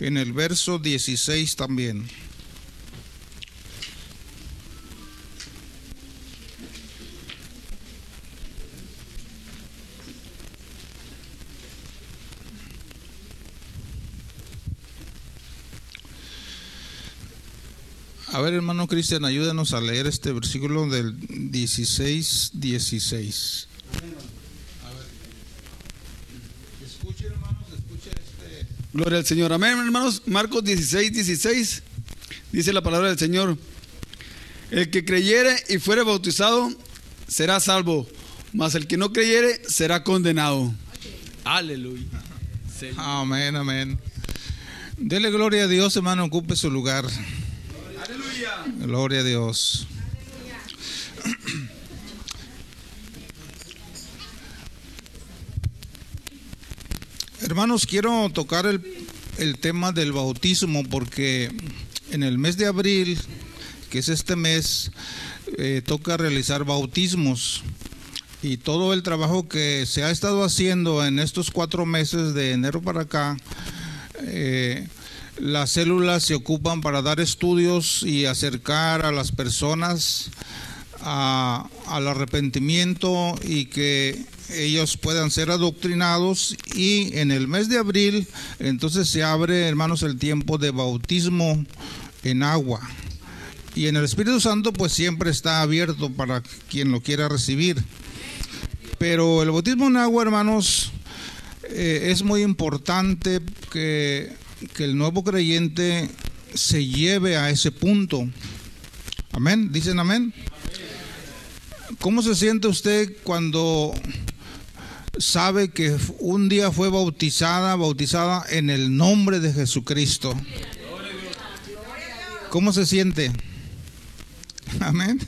en el verso 16 también. A ver, hermano Cristian, ayúdanos a leer este versículo del 16, 16. Escuchen, hermanos, escuchen este. Gloria al Señor. Amén, hermanos. Marcos 16, 16. Dice la palabra del Señor. El que creyere y fuere bautizado será salvo, mas el que no creyere será condenado. Aleluya. Amén, amén. Dele gloria a Dios, hermano, ocupe su lugar. Aleluya. Gloria a Dios. Hermanos, quiero tocar el, tema del bautismo porque en el mes de abril, que es este mes, eh, toca realizar bautismos. Y todo el trabajo que se ha estado haciendo en estos cuatro meses de enero para acá, eh, las células se ocupan para dar estudios y acercar a las personas al arrepentimiento y que ellos puedan ser adoctrinados y en el mes de abril entonces se abre hermanos el tiempo de bautismo en agua y en el Espíritu Santo pues siempre está abierto para quien lo quiera recibir pero el bautismo en agua hermanos eh, es muy importante que que el nuevo creyente se lleve a ese punto. Amén. ¿Dicen amén? ¿Cómo se siente usted cuando sabe que un día fue bautizada, bautizada en el nombre de Jesucristo? ¿Cómo se siente? Amén.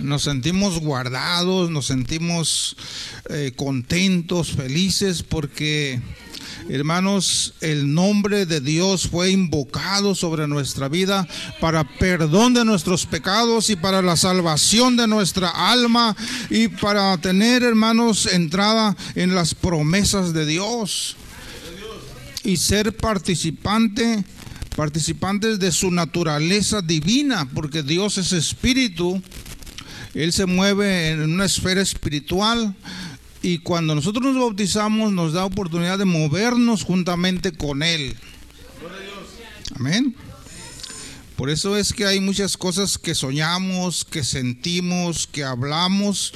Nos sentimos guardados, nos sentimos eh, contentos, felices, porque Hermanos, el nombre de Dios fue invocado sobre nuestra vida para perdón de nuestros pecados y para la salvación de nuestra alma y para tener, hermanos, entrada en las promesas de Dios y ser participante participantes de su naturaleza divina, porque Dios es espíritu, Él se mueve en una esfera espiritual, y cuando nosotros nos bautizamos nos da oportunidad de movernos juntamente con Él. Amén. Por eso es que hay muchas cosas que soñamos, que sentimos, que hablamos,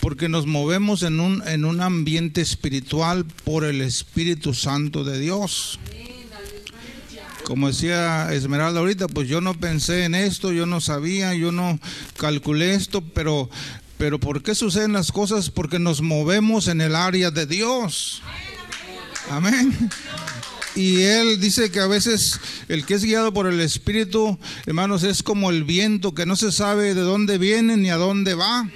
porque nos movemos en un, en un ambiente espiritual por el Espíritu Santo de Dios. Como decía Esmeralda ahorita, pues yo no pensé en esto, yo no sabía, yo no calculé esto, pero pero ¿por qué suceden las cosas? Porque nos movemos en el área de Dios. Amén. Y él dice que a veces el que es guiado por el Espíritu, hermanos, es como el viento que no se sabe de dónde viene ni a dónde va.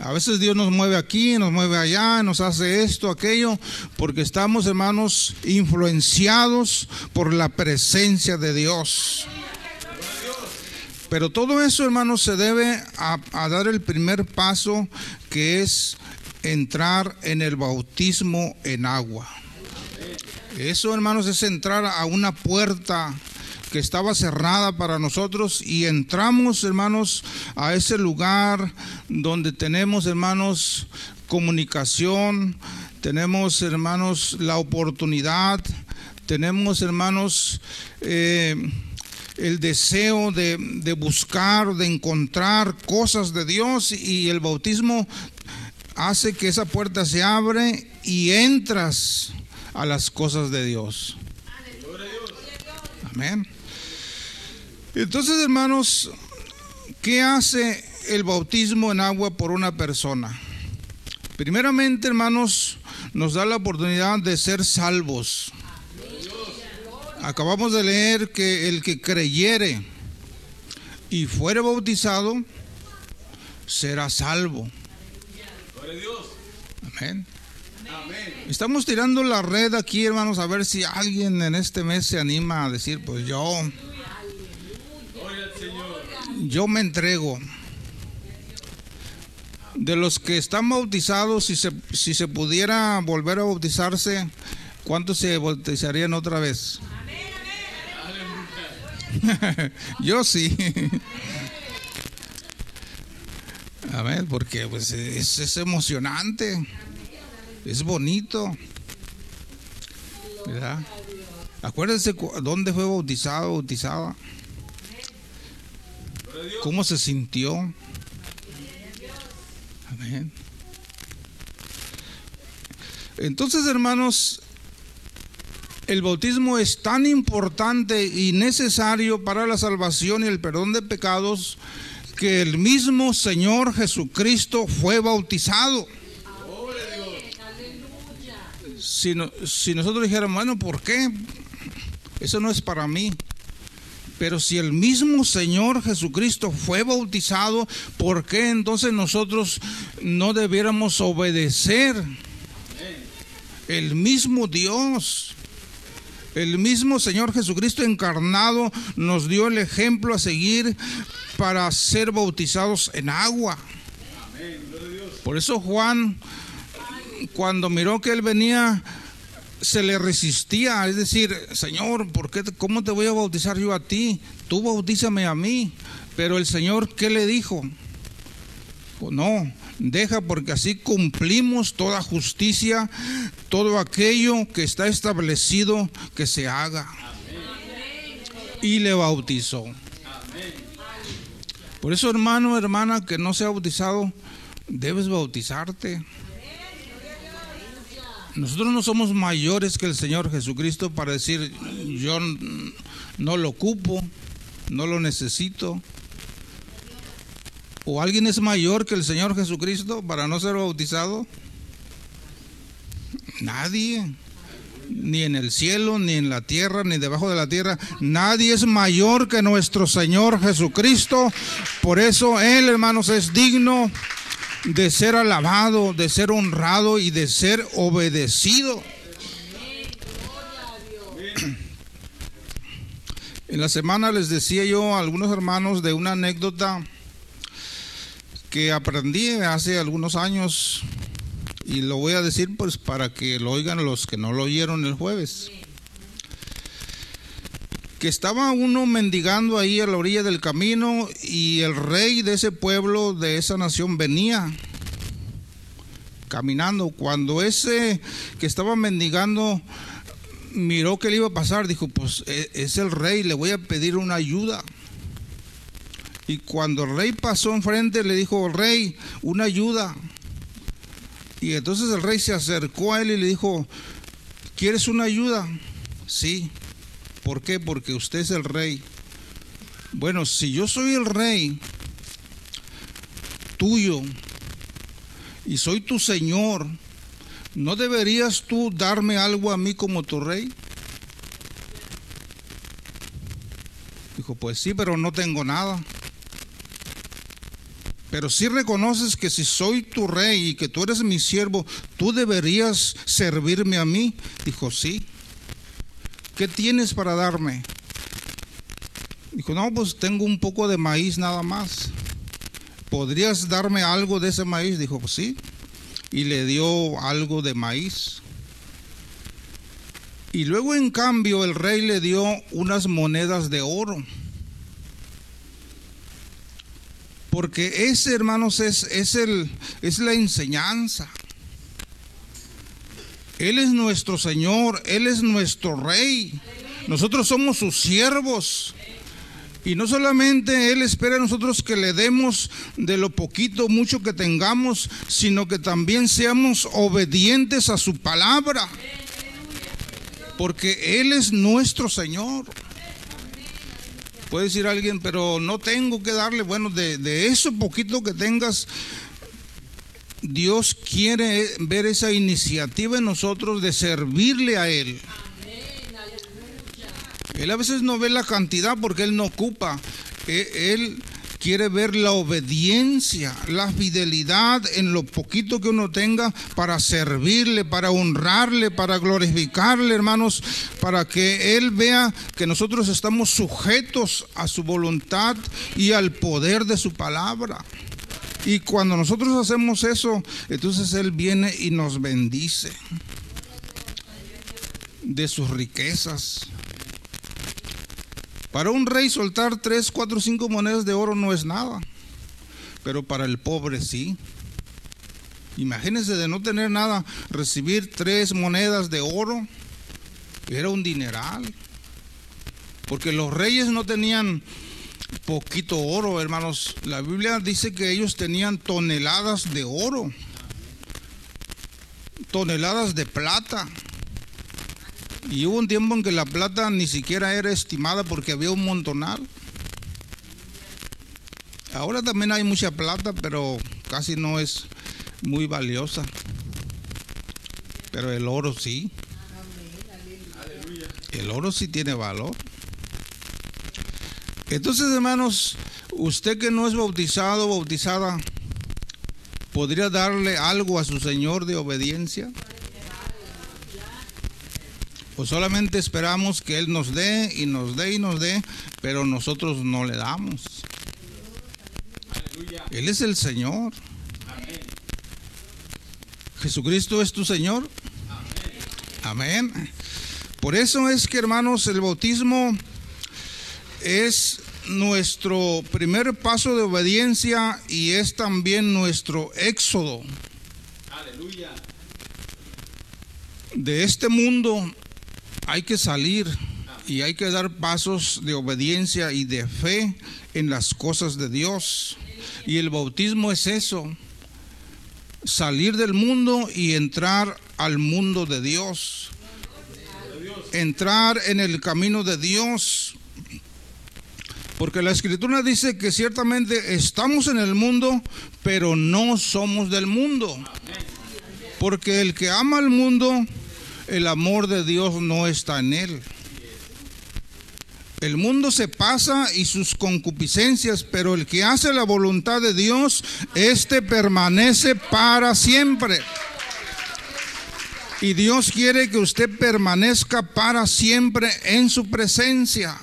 A veces Dios nos mueve aquí, nos mueve allá, nos hace esto, aquello, porque estamos, hermanos, influenciados por la presencia de Dios. Pero todo eso, hermanos, se debe a, dar el primer paso, que es entrar en el bautismo en agua. Eso, hermanos, es entrar a una puerta que estaba cerrada para nosotros y entramos, hermanos, a ese lugar donde tenemos, hermanos, comunicación, tenemos, hermanos, la oportunidad, tenemos, hermanos, eh, el deseo de, de, buscar, de encontrar cosas de Dios y el bautismo hace que esa puerta se abre y entras a las cosas de Dios. Amén. Entonces, hermanos, ¿qué hace el bautismo en agua por una persona? Primeramente, hermanos, nos da la oportunidad de ser salvos. Acabamos de leer que el que creyere y fuere bautizado será salvo. Amén. Estamos tirando la red aquí, hermanos, a ver si alguien en este mes se anima a decir, pues yo, yo me entrego. De los que están bautizados, si se, si se pudiera volver a bautizarse, ¿Cuántos se bautizarían otra vez? Yo sí. A ver, porque pues es, es emocionante, es bonito. ¿Verdad? Acuérdense dónde fue bautizado, bautizada. ¿Cómo se sintió? Amén. Entonces, hermanos, el bautismo es tan importante y necesario para la salvación y el perdón de pecados que el mismo Señor Jesucristo fue bautizado. Si, si nosotros dijéramos, bueno, ¿por qué? Eso no es para mí. Pero si el mismo Señor Jesucristo fue bautizado, ¿por qué entonces nosotros no debiéramos obedecer? El mismo Dios, el mismo Señor Jesucristo encarnado nos dio el ejemplo a seguir para ser bautizados en agua. Por eso Juan, cuando miró que él venía, se le resistía, es decir, Señor, ¿por qué, ¿cómo te voy a bautizar yo a ti? Tú bautízame a mí. Pero el Señor, ¿qué le dijo? No, deja porque así cumplimos toda justicia, todo aquello que está establecido que se haga. Y le bautizó. Por eso, hermano, hermana, que no se ha bautizado, debes bautizarte. Nosotros no somos mayores que el Señor Jesucristo para decir, yo no lo ocupo, no lo necesito. ¿O alguien es mayor que el Señor Jesucristo para no ser bautizado? Nadie. Ni en el cielo, ni en la tierra, ni debajo de la tierra. Nadie es mayor que nuestro Señor Jesucristo. Por eso Él, hermanos, es digno de ser alabado, de ser honrado y de ser obedecido. En la semana les decía yo a algunos hermanos de una anécdota que aprendí hace algunos años y lo voy a decir pues para que lo oigan los que no lo oyeron el jueves. Que estaba uno mendigando ahí a la orilla del camino y el rey de ese pueblo, de esa nación, venía caminando. Cuando ese que estaba mendigando miró que le iba a pasar, dijo, pues e, es el rey, le voy a pedir una ayuda. Y cuando el rey pasó enfrente, le dijo, rey, una ayuda. Y entonces el rey se acercó a él y le dijo, ¿quieres una ayuda? Sí. ¿Por qué? Porque usted es el rey. Bueno, si yo soy el rey tuyo y soy tu señor, ¿no deberías tú darme algo a mí como tu rey? Dijo, pues sí, pero no tengo nada. Pero si reconoces que si soy tu rey y que tú eres mi siervo, tú deberías servirme a mí. Dijo, sí. ¿Qué tienes para darme? Dijo, no, pues tengo un poco de maíz nada más. ¿Podrías darme algo de ese maíz? Dijo, pues sí. Y le dio algo de maíz. Y luego en cambio el rey le dio unas monedas de oro. Porque ese, hermanos, es, es, el, es la enseñanza. Él es nuestro Señor, Él es nuestro Rey. Nosotros somos sus siervos. Y no solamente Él espera a nosotros que le demos de lo poquito, mucho que tengamos, sino que también seamos obedientes a su palabra. Porque Él es nuestro Señor. Puede decir alguien, pero no tengo que darle, bueno, de, eso poquito que tengas, Dios quiere ver esa iniciativa en nosotros de servirle a Él. Él a veces no ve la cantidad porque Él no ocupa. E, él quiere ver la obediencia, la fidelidad en lo poquito que uno tenga para servirle, para honrarle, para glorificarle, hermanos, para que Él vea que nosotros estamos sujetos a su voluntad y al poder de su palabra. Y cuando nosotros hacemos eso, entonces Él viene y nos bendice. de sus riquezas. Para un rey soltar tres, cuatro, cinco monedas de oro no es nada, pero para el pobre sí. Imagínense de no tener nada, recibir tres monedas de oro, era un dineral. Porque los reyes no tenían poquito oro, hermanos. La Biblia dice que ellos tenían toneladas de oro, toneladas de plata. Y hubo un tiempo en que la plata ni siquiera era estimada porque había un montonal. Ahora también hay mucha plata, pero casi no es muy valiosa. Pero el oro sí. El oro sí tiene valor. Entonces, hermanos, usted que no es bautizado, bautizada, ¿podría darle algo a su Señor de obediencia? ¿O solamente esperamos que Él nos dé y nos dé y nos dé, pero nosotros no le damos? Él es el Señor. Jesucristo es tu Señor. Amén. Por eso es que, hermanos, el bautismo es nuestro primer paso de obediencia y es también nuestro éxodo. Aleluya. De este mundo hay que salir y hay que dar pasos de obediencia y de fe en las cosas de Dios. Y el bautismo es eso, salir del mundo y entrar al mundo de Dios. Entrar en el camino de Dios. Porque la escritura dice que ciertamente estamos en el mundo, pero no somos del mundo. Porque el que ama al mundo, el amor de Dios no está en él. El mundo se pasa y sus concupiscencias, pero el que hace la voluntad de Dios, éste permanece para siempre. Y Dios quiere que usted permanezca para siempre en su presencia.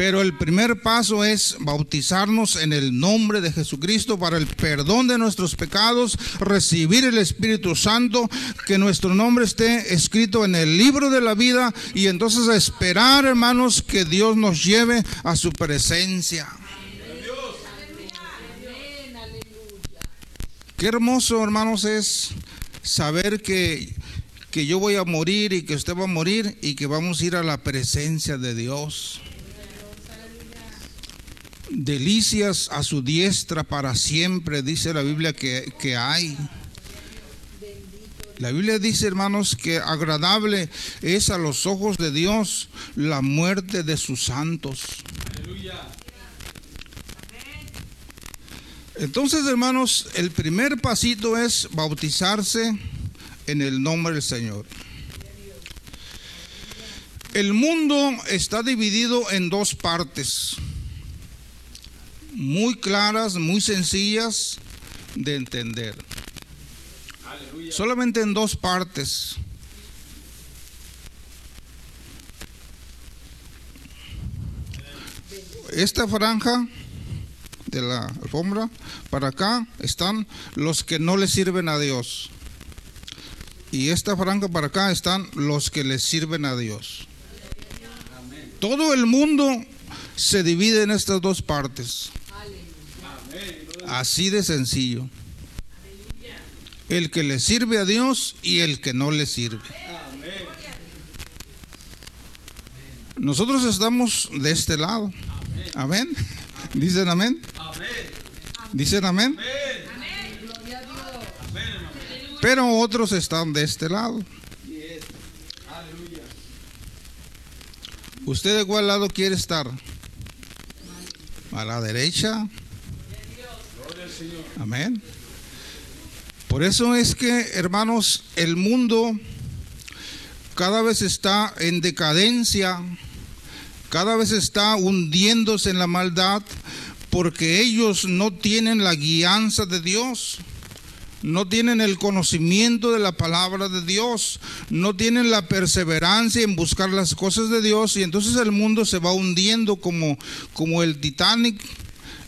Pero el primer paso es bautizarnos en el nombre de Jesucristo para el perdón de nuestros pecados, recibir el Espíritu Santo, que nuestro nombre esté escrito en el libro de la vida y entonces esperar, hermanos, que Dios nos lleve a su presencia. Qué hermoso, hermanos, es saber que, que yo voy a morir y que usted va a morir y que vamos a ir a la presencia de Dios delicias a su diestra para siempre, dice la Biblia que, que, hay. La Biblia dice, hermanos, que agradable es a los ojos de Dios la muerte de sus santos. Entonces, hermanos, el primer pasito es bautizarse en el nombre del Señor. El mundo está dividido en dos partes muy claras, muy sencillas de entender. Solamente en dos partes. Esta franja de la alfombra, para acá están los que no le sirven a Dios. Y esta franja para acá están los que le sirven a Dios. Todo el mundo se divide en estas dos partes. Así de sencillo. El que le sirve a Dios y el que no le sirve. Nosotros estamos de este lado. Amén. Dicen amén. Dicen amén. Pero otros están de este lado. ¿Usted de cuál lado quiere estar? ¿A la derecha? Amén. Por eso es que, hermanos, el mundo cada vez está en decadencia, cada vez está hundiéndose en la maldad, porque ellos no tienen la guianza de Dios, no tienen el conocimiento de la palabra de Dios, no tienen la perseverancia en buscar las cosas de Dios, y entonces el mundo se va hundiendo como, como el Titanic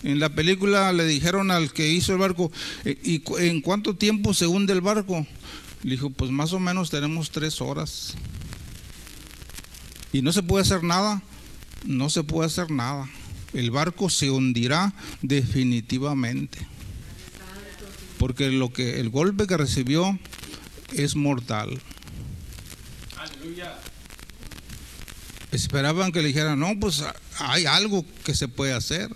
en la película le dijeron al que hizo el barco, eh, ¿y en cuánto tiempo se hunde el barco? Le dijo, pues más o menos tenemos tres horas. y no se puede hacer nada, no se puede hacer nada. El barco se hundirá definitivamente. Porque lo que el golpe que recibió es mortal. Esperaban que le dijeran, no, pues hay algo que se puede hacer.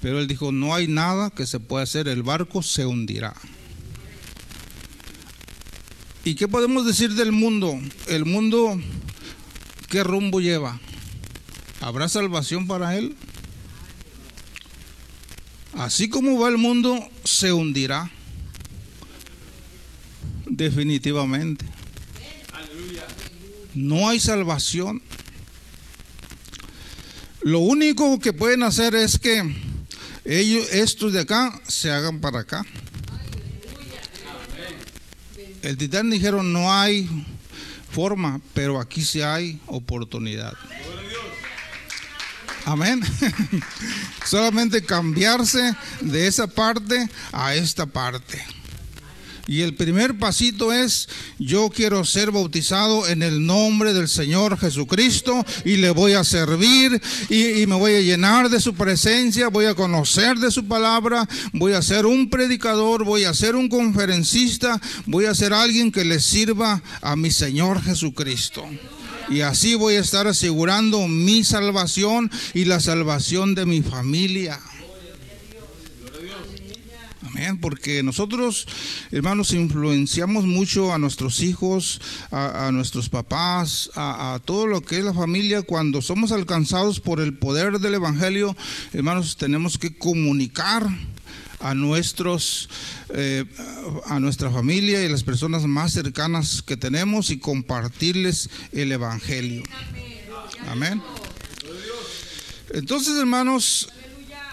Pero él dijo, no hay nada que se pueda hacer, el barco se hundirá. ¿Y qué podemos decir del mundo? El mundo, ¿qué rumbo lleva? ¿Habrá salvación para él? Así como va el mundo, se hundirá. Definitivamente. No hay salvación. Lo único que pueden hacer es que ellos, estos de acá, se hagan para acá. El titán dijeron no hay forma, pero aquí sí hay oportunidad. Amén. Solamente cambiarse de esa parte a esta parte. Y el primer pasito es, yo quiero ser bautizado en el nombre del Señor Jesucristo y le voy a servir y, me voy a llenar de su presencia, voy a conocer de su palabra, voy a ser un predicador, voy a ser un conferencista, voy a ser alguien que le sirva a mi Señor Jesucristo. Y así voy a estar asegurando mi salvación y la salvación de mi familia. Porque nosotros, hermanos, influenciamos mucho a nuestros hijos, a, nuestros papás, a, todo lo que es la familia. Cuando somos alcanzados por el poder del Evangelio, hermanos, tenemos que comunicar a nuestros eh, a nuestra familia y las personas más cercanas que tenemos y compartirles el evangelio. Amén. Entonces, hermanos,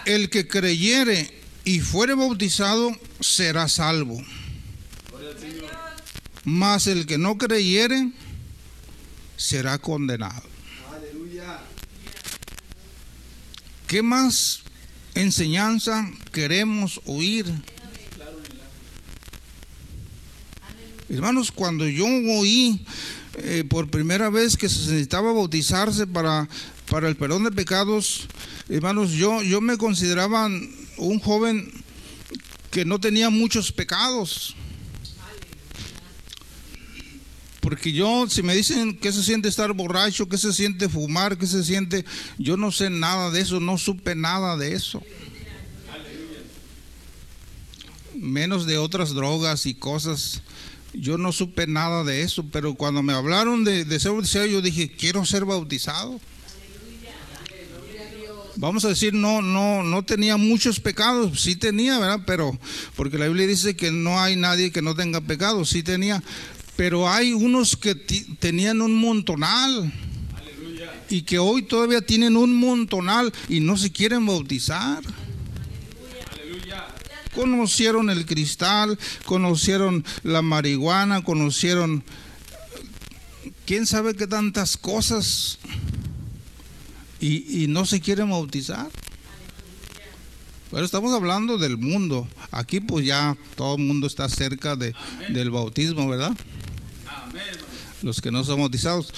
el que creyere y fuere bautizado, será salvo. Mas el que no creyere, será condenado. ¿Qué más enseñanza queremos oír? Hermanos, cuando yo oí eh, por primera vez que se necesitaba bautizarse para, para el perdón de pecados, hermanos, yo, yo me consideraba un joven que no tenía muchos pecados. Porque yo, si me dicen que se siente estar borracho, que se siente fumar, que se siente, yo no sé nada de eso, no supe nada de eso. Menos de otras drogas y cosas. Yo no supe nada de eso, pero cuando me hablaron de, ser bautizado, yo dije, quiero ser bautizado vamos a decir, no, no, no tenía muchos pecados, sí tenía, ¿verdad? Pero, porque la Biblia dice que no hay nadie que no tenga pecados, sí tenía, pero hay unos que tenían un montonal. Y que hoy todavía tienen un montonal y no se quieren bautizar. Conocieron el cristal, conocieron la marihuana, conocieron quién sabe qué tantas cosas y, no se quieren bautizar. Pero estamos hablando del mundo. Aquí pues ya todo el mundo está cerca de, del bautismo, ¿verdad? Los que no son bautizados.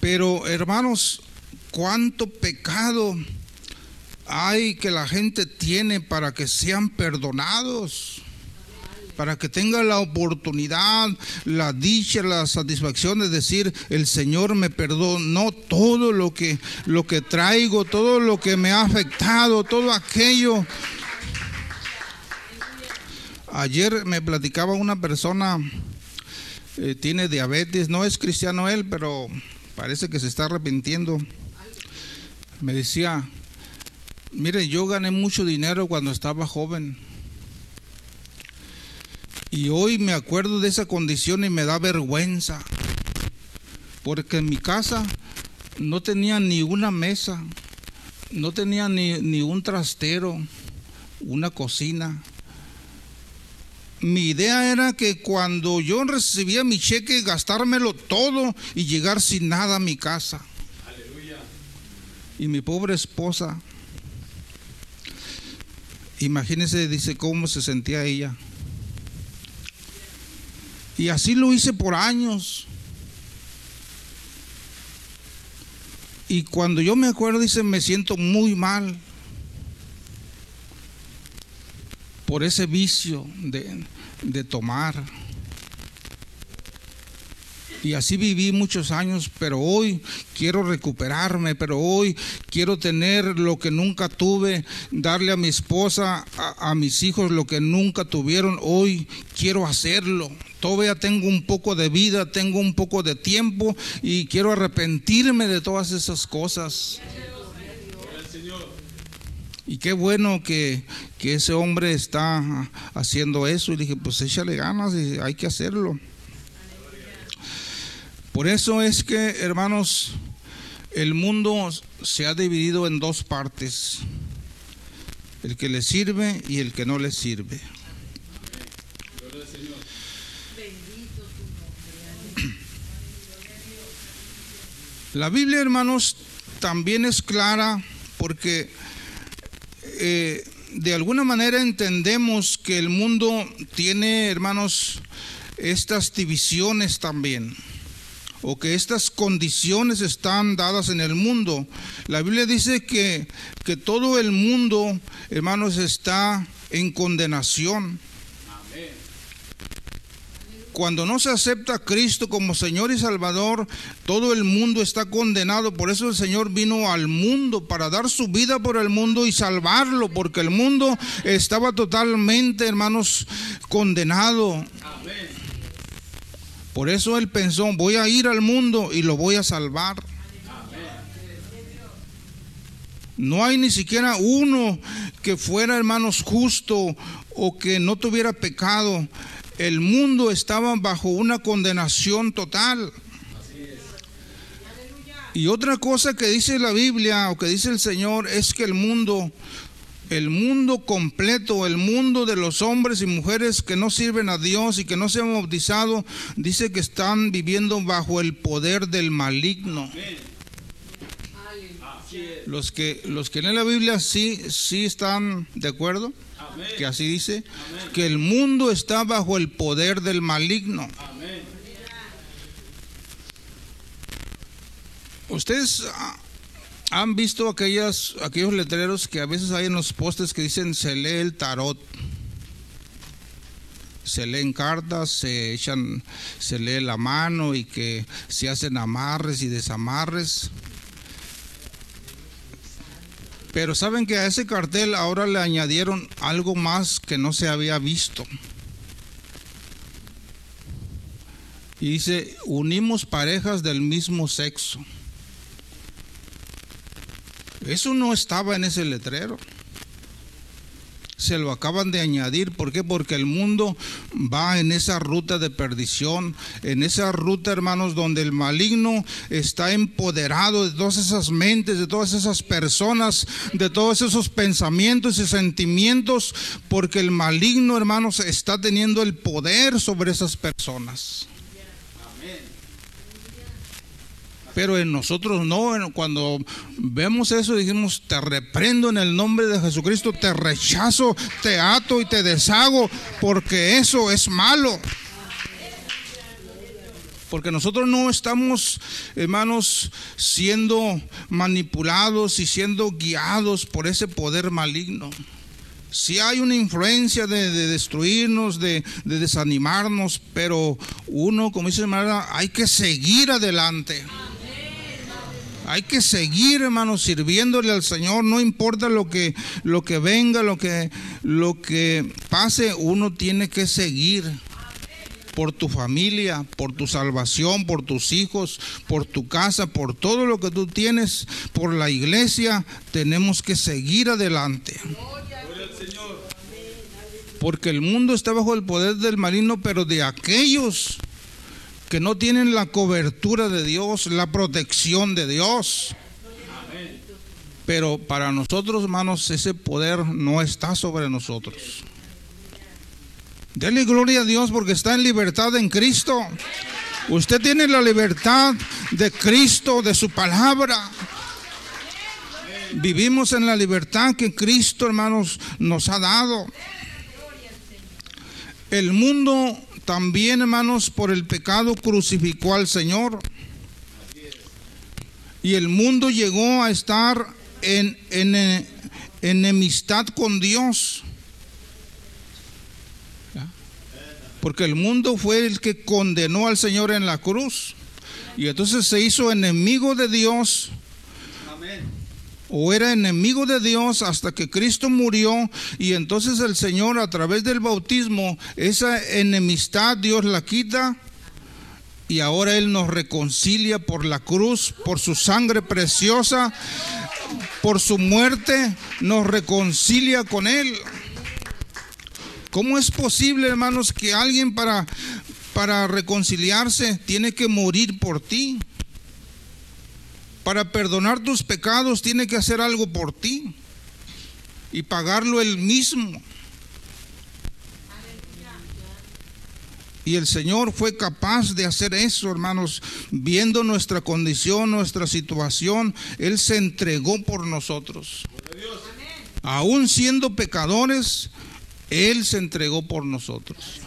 Pero hermanos, cuánto pecado hay que la gente tiene para que sean perdonados para que tenga la oportunidad, la dicha, la satisfacción de decir, el Señor me perdonó todo lo que, lo que traigo, todo lo que me ha afectado, todo aquello. Ayer me platicaba una persona, eh, tiene diabetes, no es cristiano él, pero parece que se está arrepintiendo. Me decía, mire, yo gané mucho dinero cuando estaba joven y hoy me acuerdo de esa condición y me da vergüenza. Porque en mi casa no tenía ni una mesa, no tenía ni, un trastero, una cocina. Mi idea era que cuando yo recibía mi cheque, gastármelo todo y llegar sin nada a mi casa. Y mi pobre esposa, imagínese, dice cómo se sentía ella. Y así lo hice por años. Y cuando yo me acuerdo, dice, me siento muy mal por ese vicio de, de tomar. Y así viví muchos años, pero hoy quiero recuperarme, pero hoy quiero tener lo que nunca tuve, darle a mi esposa, a, mis hijos lo que nunca tuvieron. Hoy quiero hacerlo. Todavía tengo un poco de vida, tengo un poco de tiempo y quiero arrepentirme de todas esas cosas. Y qué bueno que, que ese hombre está haciendo eso. Y dije, pues échale ganas y hay que hacerlo. Por eso es que, hermanos, el mundo se ha dividido en dos partes, el que le sirve y el que no le sirve. La Biblia, hermanos, también es clara porque eh, de alguna manera entendemos que el mundo tiene, hermanos, estas divisiones también o que estas condiciones están dadas en el mundo. La Biblia dice que, que todo el mundo, hermanos, está en condenación. Cuando no se acepta a Cristo como Señor y Salvador, todo el mundo está condenado. Por eso el Señor vino al mundo para dar su vida por el mundo y salvarlo, porque el mundo estaba totalmente, hermanos, condenado. Amén. Por eso él pensó, voy a ir al mundo y lo voy a salvar. No hay ni siquiera uno que fuera, hermanos, justo o que no tuviera pecado. El mundo estaba bajo una condenación total. Y otra cosa que dice la Biblia o que dice el Señor es que el mundo el mundo completo, el mundo de los hombres y mujeres que no sirven a Dios y que no se han bautizado, dice que están viviendo bajo el poder del maligno. Los que los que leen la Biblia sí sí están de acuerdo, que así dice, que el mundo está bajo el poder del maligno. Ustedes ¿Han visto aquellas, aquellos letreros que a veces hay en los postes que dicen se lee el tarot? Se leen cartas, se echan, se lee la mano y que se hacen amarres y desamarres. Pero saben que a ese cartel ahora le añadieron algo más que no se había visto. Y dice, unimos parejas del mismo sexo. Eso no estaba en ese letrero. Se lo acaban de añadir. ¿Por qué? Porque el mundo va en esa ruta de perdición, en esa ruta, hermanos, donde el maligno está empoderado de todas esas mentes, de todas esas personas, de todos esos pensamientos y sentimientos, porque el maligno, hermanos, está teniendo el poder sobre esas personas. Pero en nosotros no, cuando vemos eso dijimos, te reprendo en el nombre de Jesucristo, te rechazo, te ato y te deshago, porque eso es malo. Porque nosotros no estamos, hermanos, siendo manipulados y siendo guiados por ese poder maligno. Si hay una influencia de, destruirnos, de, desanimarnos, pero uno, como dice hermana, hay que seguir adelante. Hay que seguir, hermanos, sirviéndole al Señor, no importa lo que, lo que venga, lo que, lo que pase, uno tiene que seguir por tu familia, por tu salvación, por tus hijos, por tu casa, por todo lo que tú tienes, por la iglesia, tenemos que seguir adelante. Porque el mundo está bajo el poder del marino, pero de aquellos que no tienen la cobertura de Dios, la protección de Dios. Pero para nosotros, hermanos, ese poder no está sobre nosotros. Dele gloria a Dios porque está en libertad en Cristo. Usted tiene la libertad de Cristo, de su palabra. Vivimos en la libertad que Cristo, hermanos, nos ha dado. El mundo también, hermanos, por el pecado crucificó al Señor. Y el mundo llegó a estar en, en enemistad con Dios. Porque el mundo fue el que condenó al Señor en la cruz. Y entonces se hizo enemigo de Dios. O era enemigo de Dios hasta que Cristo murió. Y entonces el Señor a través del bautismo, esa enemistad Dios la quita. Y ahora Él nos reconcilia por la cruz, por su sangre preciosa, por su muerte, nos reconcilia con Él. ¿Cómo es posible, hermanos, que alguien para, para reconciliarse tiene que morir por ti? Para perdonar tus pecados tiene que hacer algo por ti y pagarlo él mismo. Y el Señor fue capaz de hacer eso, hermanos, viendo nuestra condición, nuestra situación. Él se entregó por nosotros. Aún siendo pecadores, Él se entregó por nosotros.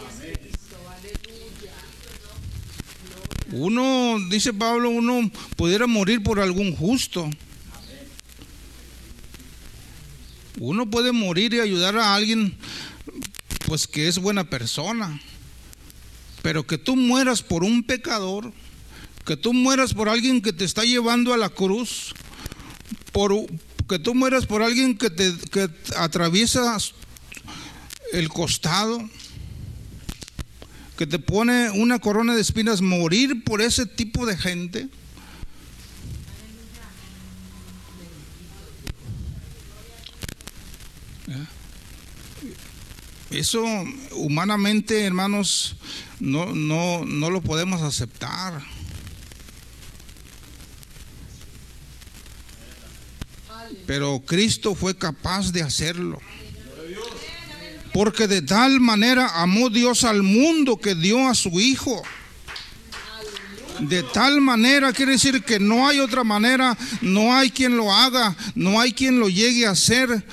Uno, dice Pablo, uno pudiera morir por algún justo. Uno puede morir y ayudar a alguien, pues que es buena persona. Pero que tú mueras por un pecador, que tú mueras por alguien que te está llevando a la cruz, por, que tú mueras por alguien que te que atraviesa el costado, que te pone una corona de espinas, morir por ese tipo de gente. Eso humanamente, hermanos, no, no, no lo podemos aceptar. Pero Cristo fue capaz de hacerlo. Porque de tal manera amó Dios al mundo que dio a su Hijo. De tal manera quiere decir que no hay otra manera, no hay quien lo haga, no hay quien lo llegue a hacer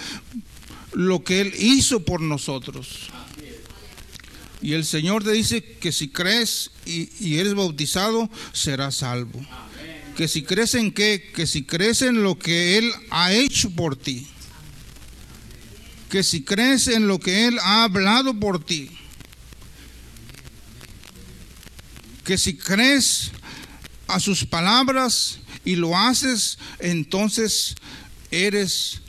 lo que Él hizo por nosotros. Y el Señor te dice que si crees y, eres bautizado, serás salvo. Que si crees en qué, que si crees en lo que Él ha hecho por ti. Que si crees en lo que Él ha hablado por ti. Que si crees a sus palabras y lo haces, entonces eres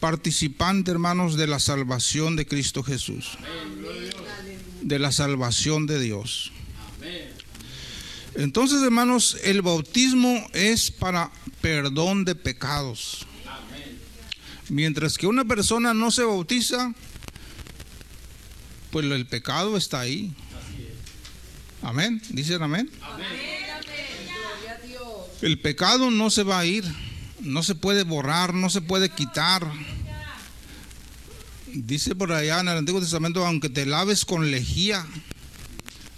participante, hermanos, de la salvación de Cristo Jesús. De la salvación de Dios. Entonces, hermanos, el bautismo es para perdón de pecados. Mientras que una persona no se bautiza, pues el pecado está ahí. Amén. Dicen amén. El pecado no se va a ir no se puede borrar, no se puede quitar. Dice por allá en el Antiguo Testamento, aunque te laves con lejía,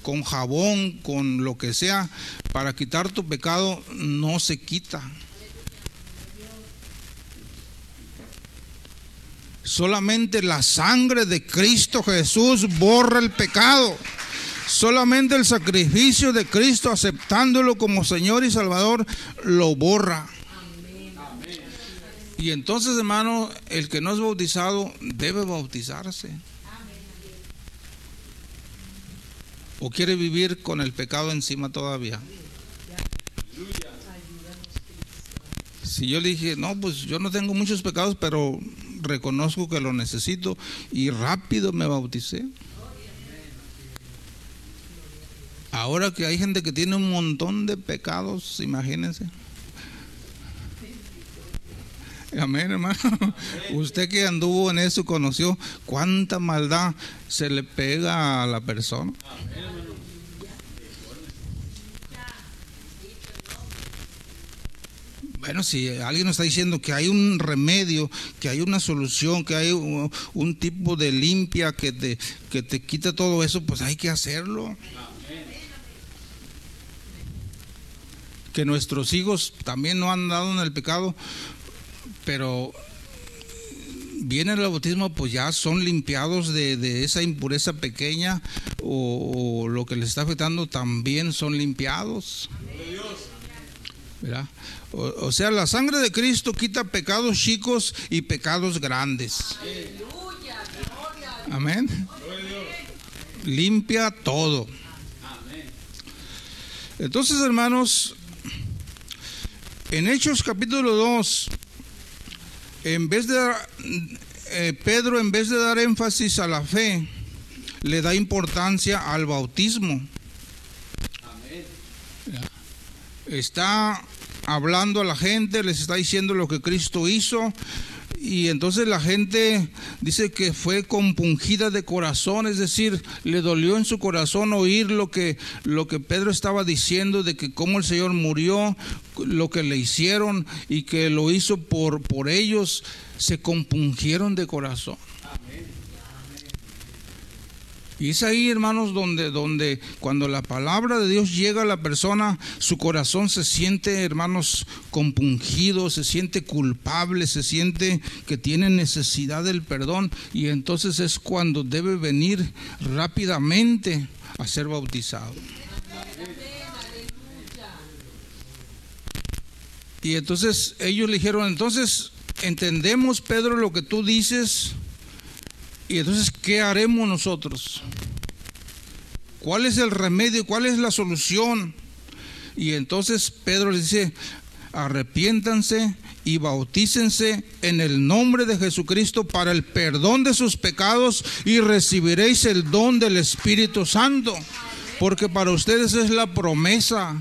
con jabón, con lo que sea, para quitar tu pecado, no se quita. Solamente la sangre de Cristo Jesús borra el pecado. Solamente el sacrificio de Cristo, aceptándolo como Señor y Salvador, lo borra. Y entonces, hermano, el que no es bautizado debe bautizarse. ¿O quiere vivir con el pecado encima todavía? Si yo le dije, no, pues yo no tengo muchos pecados, pero reconozco que lo necesito y rápido me bauticé. Ahora que hay gente que tiene un montón de pecados, imagínense. Amén, hermano. Usted que anduvo en eso conoció cuánta maldad se le pega a la persona. Bueno, si alguien nos está diciendo que hay un remedio, que hay una solución, que hay un, tipo de limpia que te, que te quita todo eso, pues hay que hacerlo. Que nuestros hijos también no han dado en el pecado, pero viene el bautismo, pues ya son limpiados de, esa impureza pequeña o, lo que les está afectando también son limpiados. O, sea, la sangre de Cristo quita pecados chicos y pecados grandes. Amén. Limpia todo. Entonces, hermanos, en Hechos capítulo 2, en vez de eh, Pedro, en vez de dar énfasis a la fe, le da importancia al bautismo. Está hablando a la gente, les está diciendo lo que Cristo hizo. Y entonces la gente dice que fue compungida de corazón, es decir, le dolió en su corazón oír lo que, lo que Pedro estaba diciendo de que cómo el Señor murió, lo que le hicieron y que lo hizo por, por ellos, se compungieron de corazón. Y es ahí, hermanos, donde, donde cuando la palabra de Dios llega a la persona, su corazón se siente, hermanos, compungido, se siente culpable, se siente que tiene necesidad del perdón. Y entonces es cuando debe venir rápidamente a ser bautizado. Y entonces ellos le dijeron, entonces entendemos, Pedro, lo que tú dices y entonces, ¿qué haremos nosotros? ¿Cuál es el remedio? ¿Cuál es la solución? Y entonces Pedro les dice, arrepiéntanse y bautícense en el nombre de Jesucristo para el perdón de sus pecados y recibiréis el don del Espíritu Santo. Porque para ustedes es la promesa,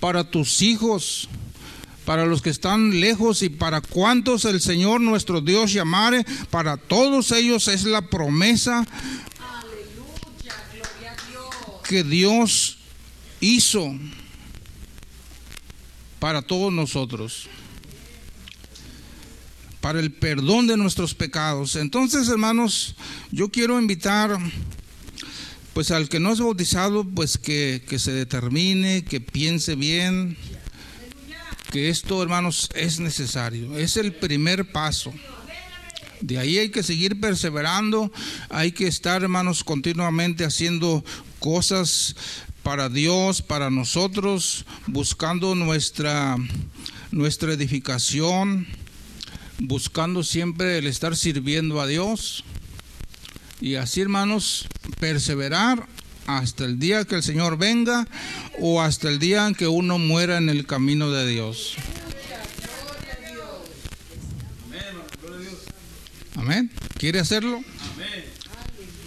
para tus hijos, para los que están lejos y para cuantos el Señor nuestro Dios llamare, para todos ellos es la promesa que Dios hizo para todos nosotros, para el perdón de nuestros pecados. Entonces, hermanos, yo quiero invitar pues al que no es bautizado, pues que, que se determine, que piense bien que esto, hermanos, es necesario. Es el primer paso. De ahí hay que seguir perseverando, hay que estar, hermanos, continuamente haciendo cosas para Dios, para nosotros, buscando nuestra, nuestra edificación, buscando siempre el estar sirviendo a Dios. Y así, hermanos, perseverar hasta el día que el Señor venga o hasta el día en que uno muera en el camino de Dios. Amén. ¿Quiere hacerlo?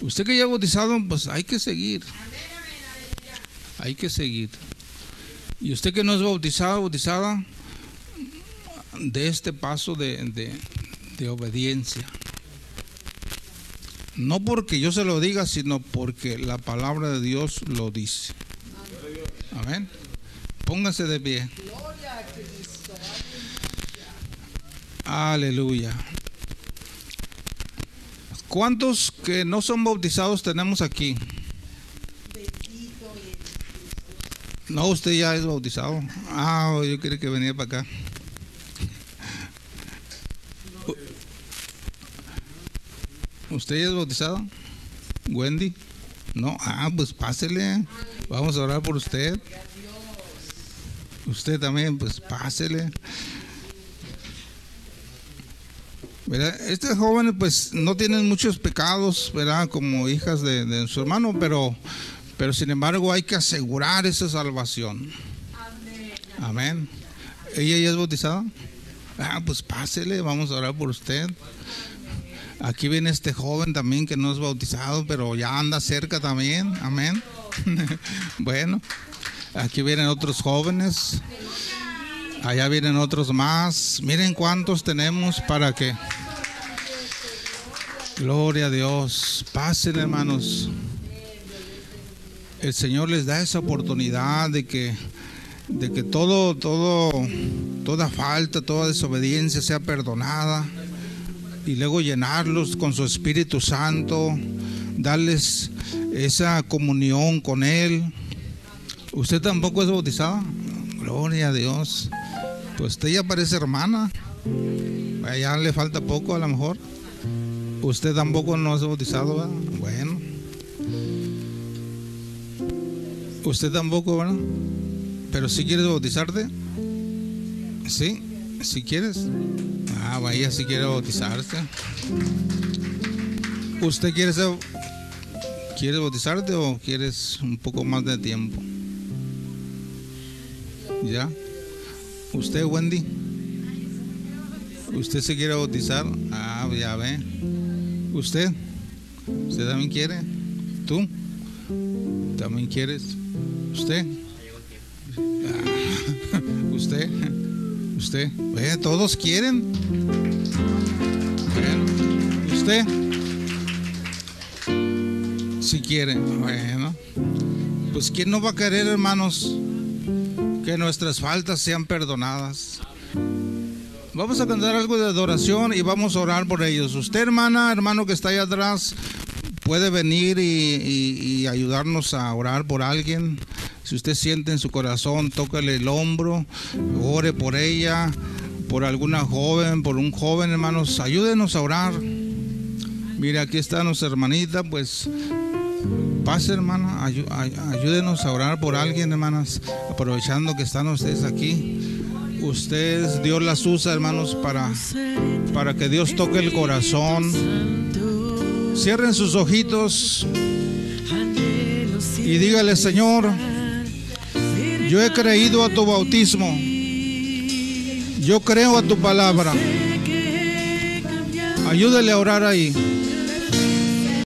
Usted que ya ha bautizado, pues hay que seguir. Hay que seguir. Y usted que no es bautizado, bautizada, de este paso de, de obediencia. No porque yo se lo diga, sino porque la palabra de Dios lo dice. Amén. Pónganse de pie. Aleluya. ¿Cuántos que no son bautizados tenemos aquí? No, usted ya es bautizado. Ah, yo quería que venía para acá. ¿Usted es bautizado? Wendy. No, ah, pues pásele. Vamos a orar por usted. Usted también, pues pásele. ¿Verdad? Estos jóvenes pues no tienen muchos pecados, ¿verdad? Como hijas de, su hermano, pero, pero sin embargo hay que asegurar esa salvación. Amén. ¿Ella ya es bautizada? Ah, pues pásele, vamos a orar por usted. Aquí viene este joven también que no es bautizado, pero ya anda cerca también. Amén. bueno, aquí vienen otros jóvenes. Allá vienen otros más. Miren cuántos tenemos para que... Gloria a Dios. Pasen hermanos. El Señor les da esa oportunidad de que de que todo todo toda falta, toda desobediencia sea perdonada y luego llenarlos con su Espíritu Santo, darles esa comunión con Él. ¿Usted tampoco es bautizada? Gloria a Dios. Pues usted ya parece hermana. Ya le falta poco a lo mejor. Usted tampoco no es bautizado, Bueno. Usted tampoco, ¿verdad? Pero si quiere bautizarte, Sí, si quieres. Ah, vaya si quiere bautizarse. ¿Usted quiere ser, quiere bautizarte o quieres un poco más de tiempo? ¿Ya? ¿Usted, Wendy? ¿Usted se quiere bautizar? Ah, ya ve. ¿Usted? ¿Usted también quiere? ¿Tú? ¿También quieres? ¿Usted? Ah, ¿Usted? ¿Usted? ¿Todos quieren? ¿Usted? Si quiere. Bueno. Pues ¿quién no va a querer, hermanos, que nuestras faltas sean perdonadas? Vamos a cantar algo de adoración y vamos a orar por ellos. Usted, hermana, hermano que está allá atrás, puede venir y, ayudarnos a orar por alguien. Si usted siente en su corazón, tócale el hombro, ore por ella, por alguna joven, por un joven, hermanos, ayúdenos a orar. Mire, aquí está nuestra hermanita, pues pase, hermana, ayúdenos a orar por alguien, hermanas, aprovechando que están ustedes aquí. Ustedes, Dios las usa, hermanos, para, para que Dios toque el corazón. Cierren sus ojitos y dígale, Señor, yo he creído a tu bautismo. Yo creo a tu palabra. Ayúdele a orar ahí.